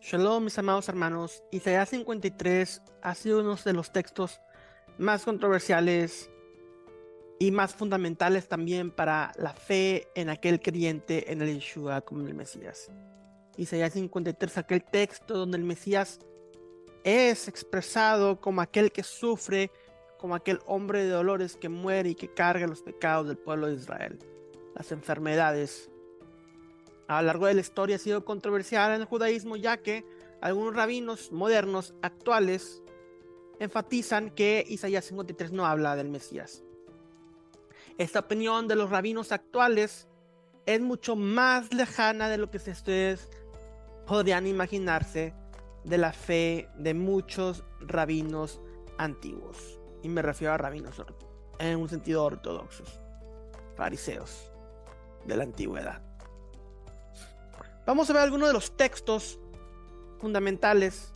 Shalom, mis amados hermanos. Isaías 53 ha sido uno de los textos más controversiales y más fundamentales también para la fe en aquel creyente en el Yeshua como el Mesías. Isaías 53 es aquel texto donde el Mesías es expresado como aquel que sufre, como aquel hombre de dolores que muere y que carga los pecados del pueblo de Israel, las enfermedades, a lo largo de la historia ha sido controversial en el judaísmo ya que algunos rabinos modernos actuales enfatizan que Isaías 53 no habla del Mesías. Esta opinión de los rabinos actuales es mucho más lejana de lo que ustedes podrían imaginarse de la fe de muchos rabinos antiguos. Y me refiero a rabinos en un sentido ortodoxos, fariseos de la antigüedad. Vamos a ver algunos de los textos fundamentales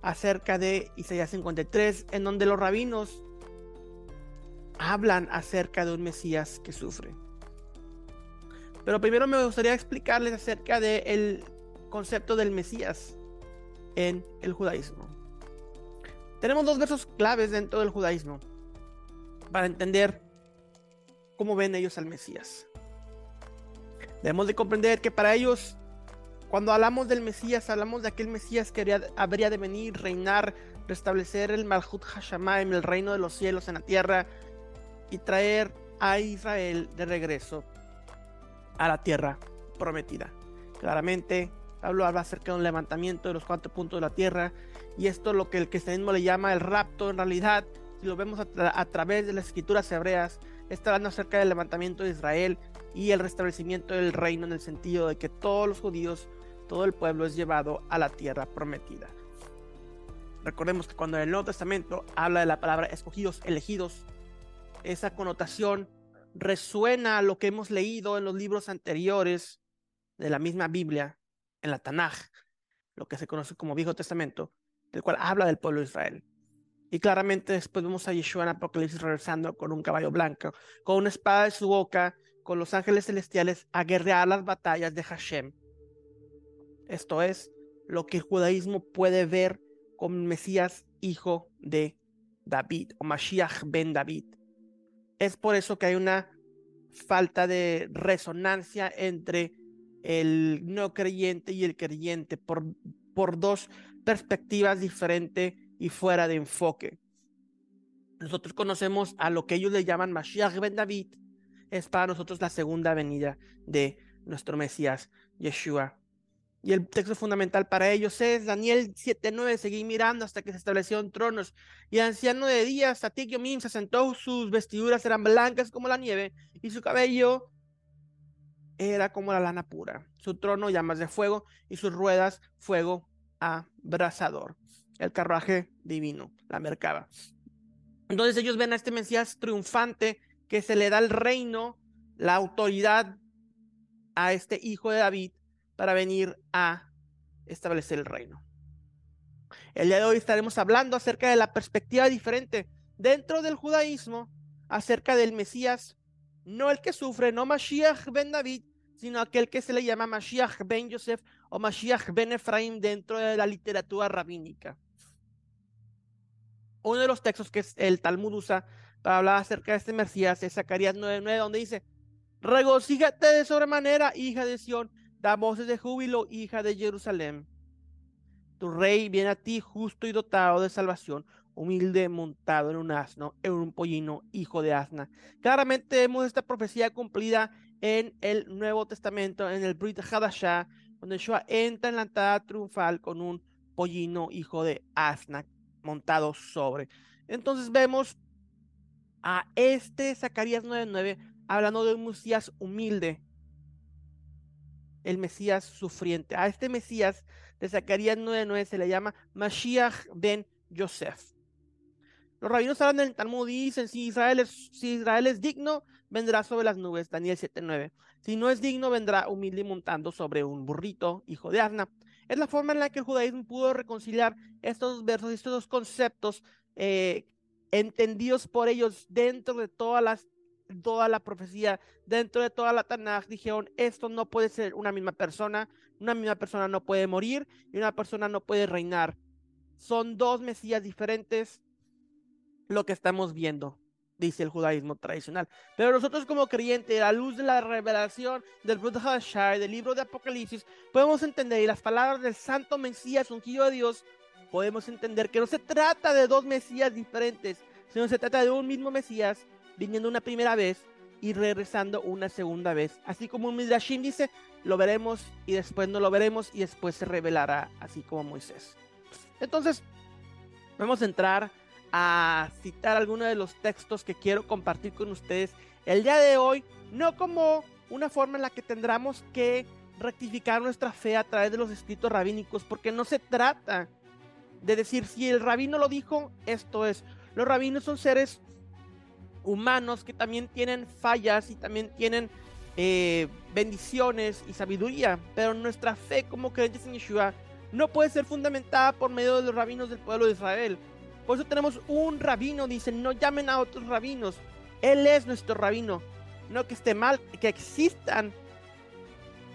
acerca de Isaías 53, en donde los rabinos hablan acerca de un Mesías que sufre. Pero primero me gustaría explicarles acerca del concepto del Mesías en el judaísmo. Tenemos dos versos claves dentro del judaísmo para entender cómo ven ellos al Mesías. Debemos de comprender que para ellos, cuando hablamos del Mesías, hablamos de aquel Mesías que habría de venir, reinar, restablecer el Malhut Hashamaim, el reino de los cielos en la tierra, y traer a Israel de regreso a la tierra prometida. Claramente, Pablo habla acerca de un levantamiento de los cuatro puntos de la tierra, y esto lo que el cristianismo le llama el rapto, en realidad, si lo vemos a, a través de las escrituras hebreas, está hablando acerca del levantamiento de Israel y el restablecimiento del reino en el sentido de que todos los judíos, todo el pueblo es llevado a la tierra prometida. Recordemos que cuando el Nuevo Testamento habla de la palabra escogidos, elegidos, esa connotación resuena a lo que hemos leído en los libros anteriores de la misma Biblia, en la Tanaj, lo que se conoce como Viejo Testamento, del cual habla del pueblo de Israel. Y claramente después vemos a Yeshua en Apocalipsis regresando con un caballo blanco, con una espada en su boca, con los ángeles celestiales a guerrear las batallas de Hashem. Esto es lo que el judaísmo puede ver como Mesías hijo de David o Mashiach ben David. Es por eso que hay una falta de resonancia entre el no creyente y el creyente por, por dos perspectivas diferentes y fuera de enfoque. Nosotros conocemos a lo que ellos le llaman Mashiach ben David, es para nosotros la segunda venida de nuestro Mesías, Yeshua. Y el texto fundamental para ellos es Daniel 7:9, seguí mirando hasta que se establecieron tronos. Y anciano de días, Mim se sentó, sus vestiduras eran blancas como la nieve, y su cabello era como la lana pura. Su trono llamas de fuego, y sus ruedas fuego abrasador el carruaje divino, la mercaba. Entonces ellos ven a este Mesías triunfante que se le da el reino, la autoridad a este hijo de David para venir a establecer el reino. El día de hoy estaremos hablando acerca de la perspectiva diferente dentro del judaísmo acerca del Mesías, no el que sufre, no Mashiach ben David, sino aquel que se le llama Mashiach ben Yosef o Mashiach ben Efraim dentro de la literatura rabínica uno de los textos que el Talmud usa hablar acerca de este Mesías es Zacarías 9:9, donde dice: Regocíjate de sobremanera, hija de Sión, da voces de júbilo, hija de Jerusalén. Tu rey viene a ti justo y dotado de salvación, humilde, montado en un asno, en un pollino, hijo de asna. Claramente vemos esta profecía cumplida en el Nuevo Testamento, en el Brit Hadashah, donde Yeshua entra en la entrada triunfal con un pollino, hijo de asna montado sobre. Entonces vemos a este Zacarías 9:9 hablando de un Mesías humilde, el Mesías sufriente. A este Mesías de Zacarías 9:9 se le llama Mashiach ben Yosef. Los rabinos hablan del Talmud y dicen, si Israel, es, si Israel es digno, vendrá sobre las nubes, Daniel 7:9. Si no es digno, vendrá humilde montando sobre un burrito, hijo de Asna. Es la forma en la que el judaísmo pudo reconciliar estos versos y estos dos conceptos eh, entendidos por ellos dentro de toda la profecía, dentro de toda la Tanaj. Dijeron, esto no puede ser una misma persona, una misma persona no puede morir y una persona no puede reinar. Son dos Mesías diferentes lo que estamos viendo, dice el judaísmo tradicional. Pero nosotros como creyentes, a la luz de la revelación del Buddha del libro de Apocalipsis, podemos entender y las palabras del santo Mesías, ungido de Dios, podemos entender que no se trata de dos Mesías diferentes, sino se trata de un mismo Mesías viniendo una primera vez y regresando una segunda vez. Así como Midrashim dice, lo veremos y después no lo veremos y después se revelará, así como Moisés. Entonces, vamos a entrar a citar algunos de los textos que quiero compartir con ustedes el día de hoy, no como una forma en la que tendremos que rectificar nuestra fe a través de los escritos rabínicos, porque no se trata de decir si el rabino lo dijo, esto es. Los rabinos son seres humanos que también tienen fallas y también tienen eh, bendiciones y sabiduría, pero nuestra fe como creyentes en Yeshua no puede ser fundamentada por medio de los rabinos del pueblo de Israel. Por eso tenemos un rabino, dicen, no llamen a otros rabinos. Él es nuestro rabino. No que esté mal que existan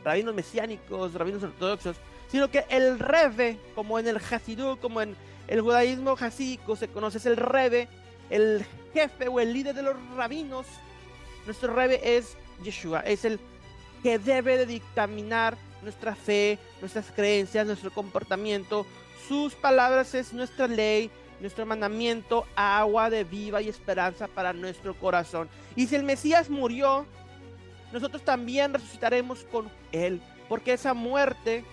rabinos mesiánicos, rabinos ortodoxos, sino que el rebe, como en el Hasidú, como en el judaísmo hasídico se conoce, es el rebe, el jefe o el líder de los rabinos. Nuestro rebe es Yeshua, es el que debe de dictaminar nuestra fe, nuestras creencias, nuestro comportamiento. Sus palabras es nuestra ley, nuestro mandamiento, agua de viva y esperanza para nuestro corazón. Y si el Mesías murió, nosotros también resucitaremos con él, porque esa muerte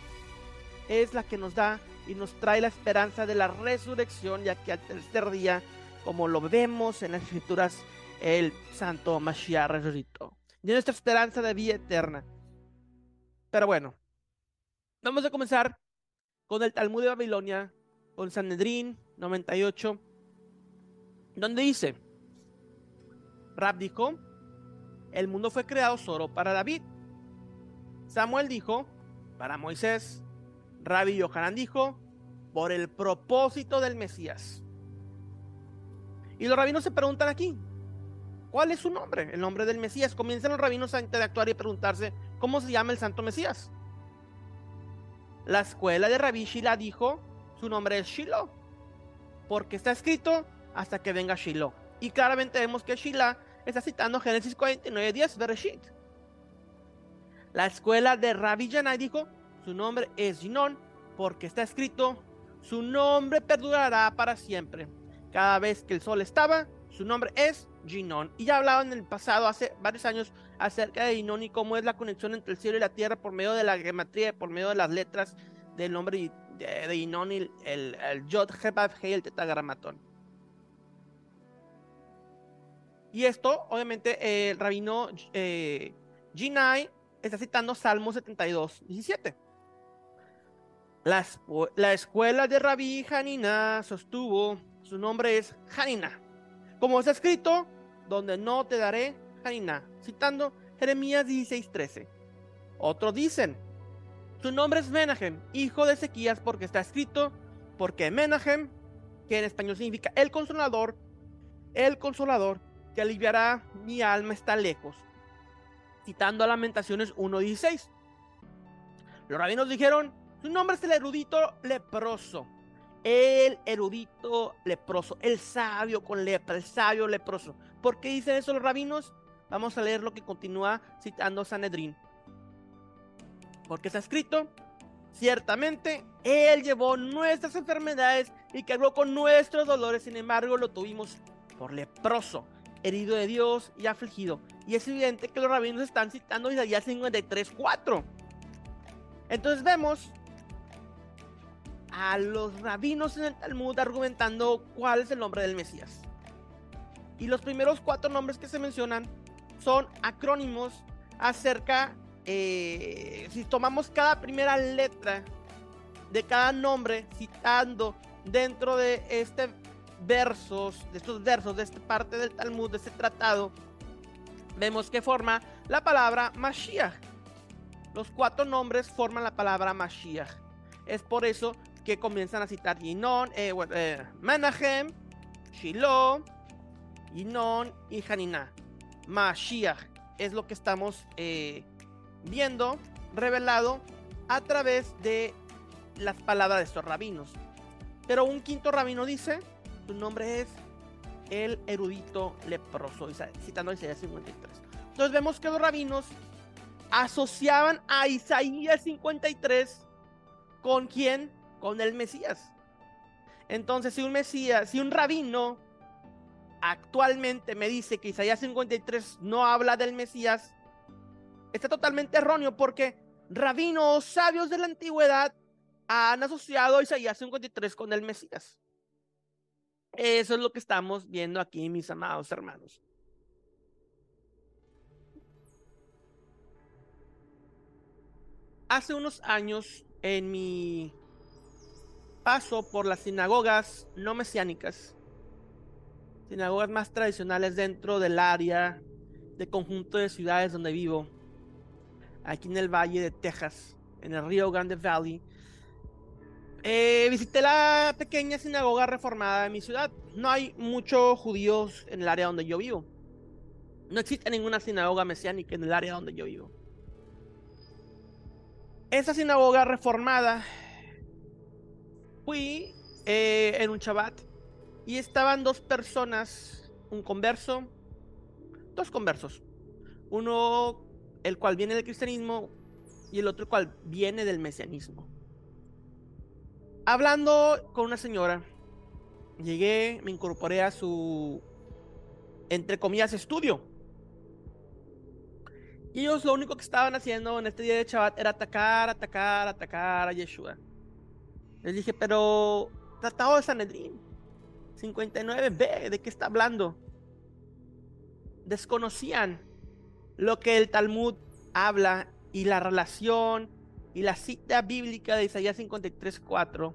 es la que nos da y nos trae la esperanza de la resurrección, ya que al tercer día, como lo vemos en las escrituras, el santo Mashiach resucitó. Y nuestra esperanza de vida eterna. Pero bueno, vamos a comenzar con el Talmud de Babilonia, con Sanedrín 98, donde dice, Rab dijo, el mundo fue creado solo para David. Samuel dijo, para Moisés. Rabbi Yohanan dijo, por el propósito del Mesías. Y los rabinos se preguntan aquí, ¿cuál es su nombre? El nombre del Mesías. Comienzan los rabinos a interactuar y preguntarse, ¿cómo se llama el santo Mesías? La escuela de Rabbi Shila dijo, su nombre es Shiloh, porque está escrito hasta que venga Shiloh. Y claramente vemos que Shiloh está citando Génesis 49, 10, Bereshit. La escuela de Rabbi Yanai dijo, su nombre es Ginon, porque está escrito, su nombre perdurará para siempre. Cada vez que el sol estaba, su nombre es Ginon. Y ya hablaba en el pasado, hace varios años, acerca de Ginon y cómo es la conexión entre el cielo y la tierra por medio de la gematría, por medio de las letras del nombre de, Ginon y el, Yod, Hebab, He, el tetagramatón. Y esto, obviamente, el rabino eh, Ginai está citando Salmo 72, 17. La, la, escuela de Rabí Hanina sostuvo, su nombre es Hanina. Como está escrito, donde no te daré Hanina, citando Jeremías 16:13. Otros dicen, su nombre es Menahem, hijo de Ezequías, porque está escrito, porque Menahem, que en español significa el consolador, el consolador que aliviará mi alma está lejos, citando a Lamentaciones 1:16. Los rabinos dijeron, su nombre es el erudito leproso. El erudito leproso, el sabio con lepra, el sabio leproso. ¿Por qué dicen eso los rabinos? Vamos a leer lo que continúa citando Sanedrín. Porque está escrito, ciertamente, Él llevó nuestras enfermedades y cargó con nuestros dolores, sin embargo lo tuvimos por leproso, herido de Dios y afligido. Y es evidente que los rabinos están citando Isaías 53.4. Entonces vemos a los rabinos en el Talmud argumentando cuál es el nombre del Mesías. Y los primeros cuatro nombres que se mencionan son acrónimos acerca eh, si tomamos cada primera letra de cada nombre, citando dentro de este versos, de estos versos, de esta parte del Talmud, de este tratado, vemos que forma la palabra Mashiach. Los cuatro nombres forman la palabra Mashiach. Es por eso que comienzan a citar Yinon, eh, eh, Menachem, Shiloh, Yinon y Hanina. Mashiach es lo que estamos eh, viendo revelado a través de las palabras de estos rabinos. Pero un quinto rabino dice, su nombre es el erudito leproso, citando Isaías 53. Entonces vemos que los rabinos asociaban a Isaías 53 con quién? Con el Mesías. Entonces, si un Mesías, si un rabino actualmente me dice que Isaías 53 no habla del Mesías, está totalmente erróneo porque rabinos sabios de la antigüedad han asociado a Isaías 53 con el Mesías. Eso es lo que estamos viendo aquí, mis amados hermanos. Hace unos años, en mi paso por las sinagogas no mesiánicas, sinagogas más tradicionales dentro del área de conjunto de ciudades donde vivo, aquí en el Valle de Texas, en el Río Grande Valley, eh, visité la pequeña sinagoga reformada de mi ciudad. No hay muchos judíos en el área donde yo vivo. No existe ninguna sinagoga mesiánica en el área donde yo vivo. Esa sinagoga reformada, fui eh, en un Shabbat y estaban dos personas, un converso, dos conversos. Uno el cual viene del cristianismo y el otro el cual viene del mesianismo. Hablando con una señora, llegué, me incorporé a su, entre comillas, estudio. Y ellos lo único que estaban haciendo en este día de Shabbat era atacar, atacar, atacar a Yeshua. Les dije, pero Tratado de Sanedrín, 59b, ¿de qué está hablando? Desconocían lo que el Talmud habla y la relación y la cita bíblica de Isaías 53.4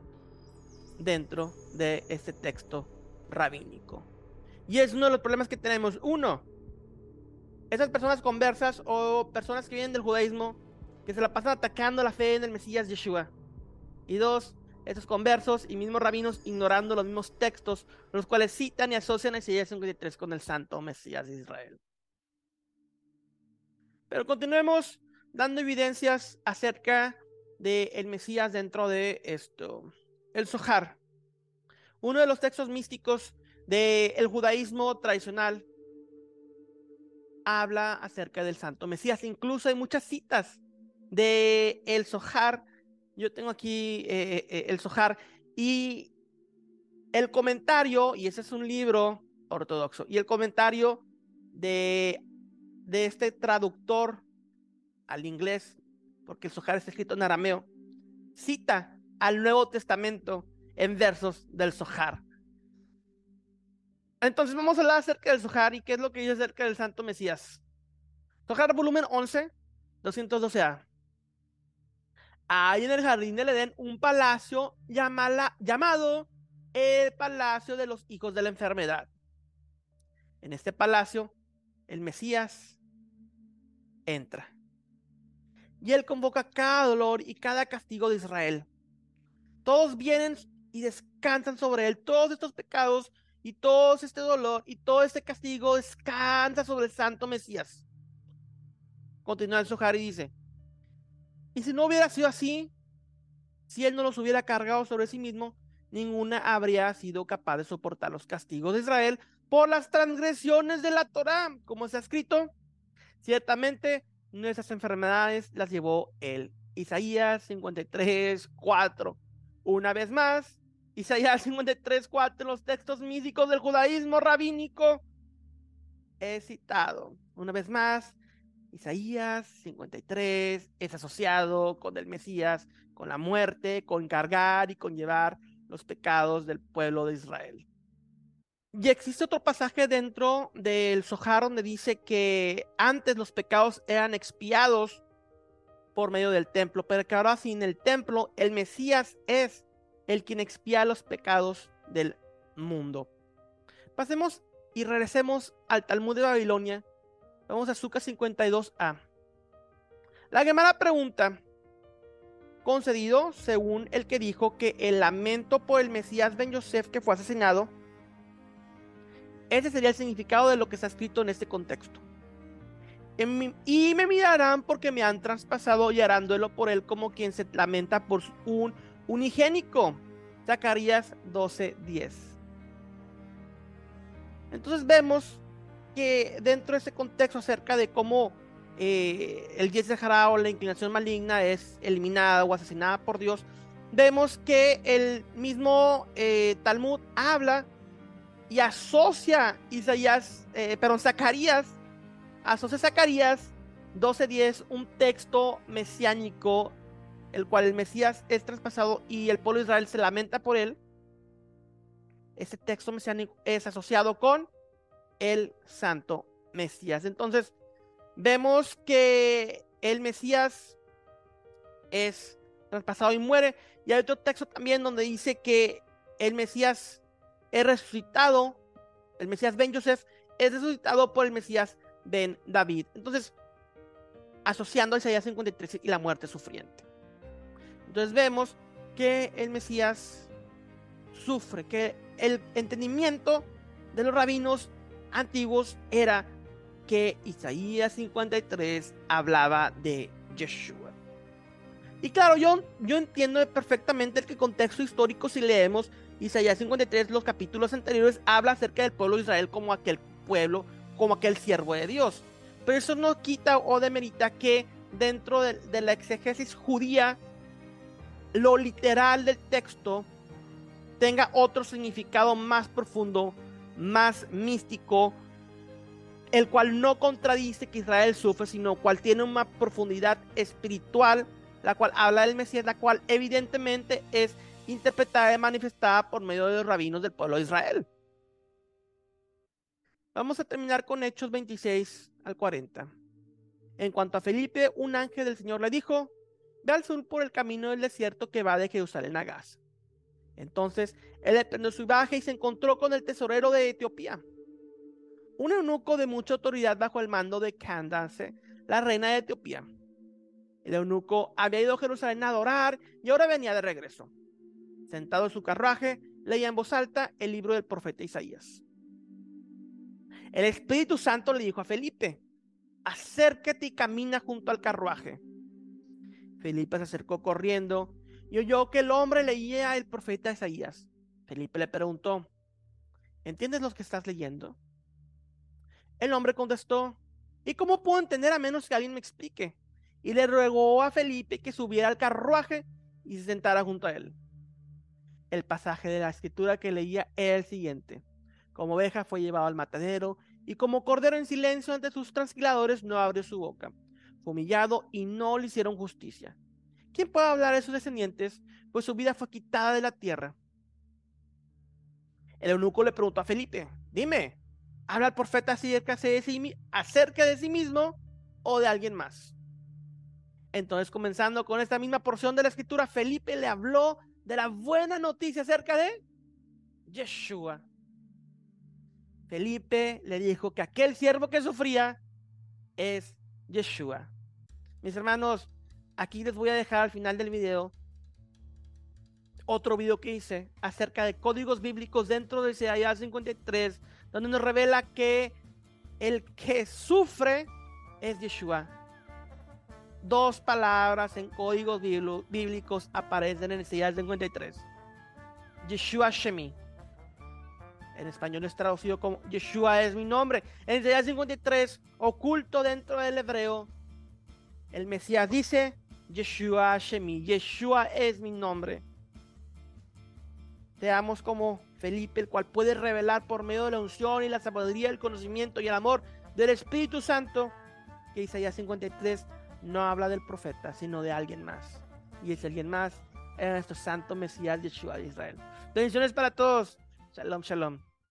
dentro de este texto rabínico. Y es uno de los problemas que tenemos. Uno, esas personas conversas o personas que vienen del judaísmo que se la pasan atacando la fe en el Mesías Yeshua. Y dos, estos conversos y mismos rabinos ignorando los mismos textos, los cuales citan y asocian a Isaías 53 con el santo Mesías de Israel. Pero continuemos dando evidencias acerca del el Mesías dentro de esto. El Zohar, uno de los textos místicos del judaísmo tradicional, habla acerca del Santo Mesías. Incluso hay muchas citas de el Zohar. Yo tengo aquí eh, eh, el Zohar y el comentario, y ese es un libro ortodoxo, y el comentario de de este traductor al inglés, porque el Zohar está escrito en arameo, cita al Nuevo Testamento en versos del Zohar. Entonces vamos a hablar acerca del Zohar y qué es lo que dice acerca del Santo Mesías. Zohar volumen 11, 212a. Hay en el jardín del Edén un palacio llamado el Palacio de los Hijos de la Enfermedad. En este palacio, el Mesías entra. Y él convoca cada dolor y cada castigo de Israel. Todos vienen y descansan sobre él. Todos estos pecados y todo este dolor y todo este castigo descansa sobre el santo Mesías. Continúa el Zohar y dice, y si no hubiera sido así, si él no los hubiera cargado sobre sí mismo, ninguna habría sido capaz de soportar los castigos de Israel por las transgresiones de la Torá, como se ha escrito. Ciertamente nuestras enfermedades las llevó él. Isaías 53, 4. Una vez más, Isaías 53, 4, los textos místicos del judaísmo rabínico, he citado. Una vez más, Isaías 53 es asociado con el Mesías, con la muerte, con cargar y con llevar los pecados del pueblo de Israel. Y existe otro pasaje dentro del Zohar donde dice que antes los pecados eran expiados por medio del templo, pero que ahora sin el templo el Mesías es el quien expía los pecados del mundo. Pasemos y regresemos al Talmud de Babilonia. Vamos a Zuka 52a. La Gemara pregunta, concedido según el que dijo que el lamento por el Mesías Ben Yosef que fue asesinado ese sería el significado de lo que está escrito en este contexto. y me mirarán porque me han traspasado y harán duelo por él como quien se lamenta por un unigénico. Zacarías 12:10. Entonces vemos que dentro de ese contexto acerca de cómo eh, el Yes de o la inclinación maligna es eliminada o asesinada por Dios, vemos que el mismo eh, Talmud habla y asocia Isaías, eh, perdón, Zacarías, asocia Zacarías 12:10, un texto mesiánico, el cual el Mesías es traspasado y el pueblo de Israel se lamenta por él. Ese texto mesiánico es asociado con el santo Mesías. Entonces, vemos que el Mesías es traspasado y muere. Y hay otro texto también donde dice que el Mesías es resucitado, el Mesías Ben Joseph es resucitado por el Mesías Ben David. Entonces, asociando a Isaías 53 y la muerte sufriente. Entonces vemos que el Mesías sufre, que el entendimiento de los rabinos antiguos era que Isaías 53 hablaba de Yeshua. Y claro, yo, yo entiendo perfectamente el contexto histórico, si leemos Isaías 53, los capítulos anteriores, habla acerca del pueblo de Israel como aquel pueblo, como aquel siervo de Dios. Pero eso no quita o demerita que dentro de, de la exegesis judía, lo literal del texto tenga otro significado más profundo, más místico, el cual no contradice que Israel sufre, sino cual tiene una profundidad espiritual la cual habla del Mesías, la cual evidentemente es interpretada y manifestada por medio de los rabinos del pueblo de Israel. Vamos a terminar con Hechos 26 al 40. En cuanto a Felipe, un ángel del Señor le dijo, ve al sur por el camino del desierto que va de Jerusalén a Gaza. Entonces él prendió su viaje y se encontró con el tesorero de Etiopía, un eunuco de mucha autoridad bajo el mando de Candace, la reina de Etiopía. El eunuco había ido a Jerusalén a adorar y ahora venía de regreso. Sentado en su carruaje, leía en voz alta el libro del profeta Isaías. El Espíritu Santo le dijo a Felipe, acércate y camina junto al carruaje. Felipe se acercó corriendo y oyó que el hombre leía el profeta Isaías. Felipe le preguntó, ¿entiendes lo que estás leyendo? El hombre contestó, ¿y cómo puedo entender a menos que alguien me explique? y le rogó a Felipe que subiera al carruaje y se sentara junto a él. El pasaje de la escritura que leía era el siguiente. Como oveja fue llevado al matadero y como cordero en silencio ante sus transquiladores no abrió su boca. Fue humillado y no le hicieron justicia. ¿Quién puede hablar de sus descendientes? Pues su vida fue quitada de la tierra. El eunuco le preguntó a Felipe, dime, ¿habla el profeta acerca de sí, acerca de sí mismo o de alguien más? Entonces, comenzando con esta misma porción de la escritura, Felipe le habló de la buena noticia acerca de Yeshua. Felipe le dijo que aquel siervo que sufría es Yeshua. Mis hermanos, aquí les voy a dejar al final del video otro video que hice acerca de códigos bíblicos dentro de Isaías 53, donde nos revela que el que sufre es Yeshua dos palabras en códigos bíblicos aparecen en Isaías 53. Yeshua Shemi. En español es traducido como Yeshua es mi nombre. En Isaías 53, oculto dentro del hebreo, el Mesías dice Yeshua Shemi. Yeshua es mi nombre. Veamos como Felipe, el cual puede revelar por medio de la unción y la sabiduría, el conocimiento y el amor del Espíritu Santo, que Isaías 53 no habla del profeta, sino de alguien más. Y ese alguien más era nuestro santo Mesías Yeshua de Israel. Bendiciones para todos. Shalom, shalom.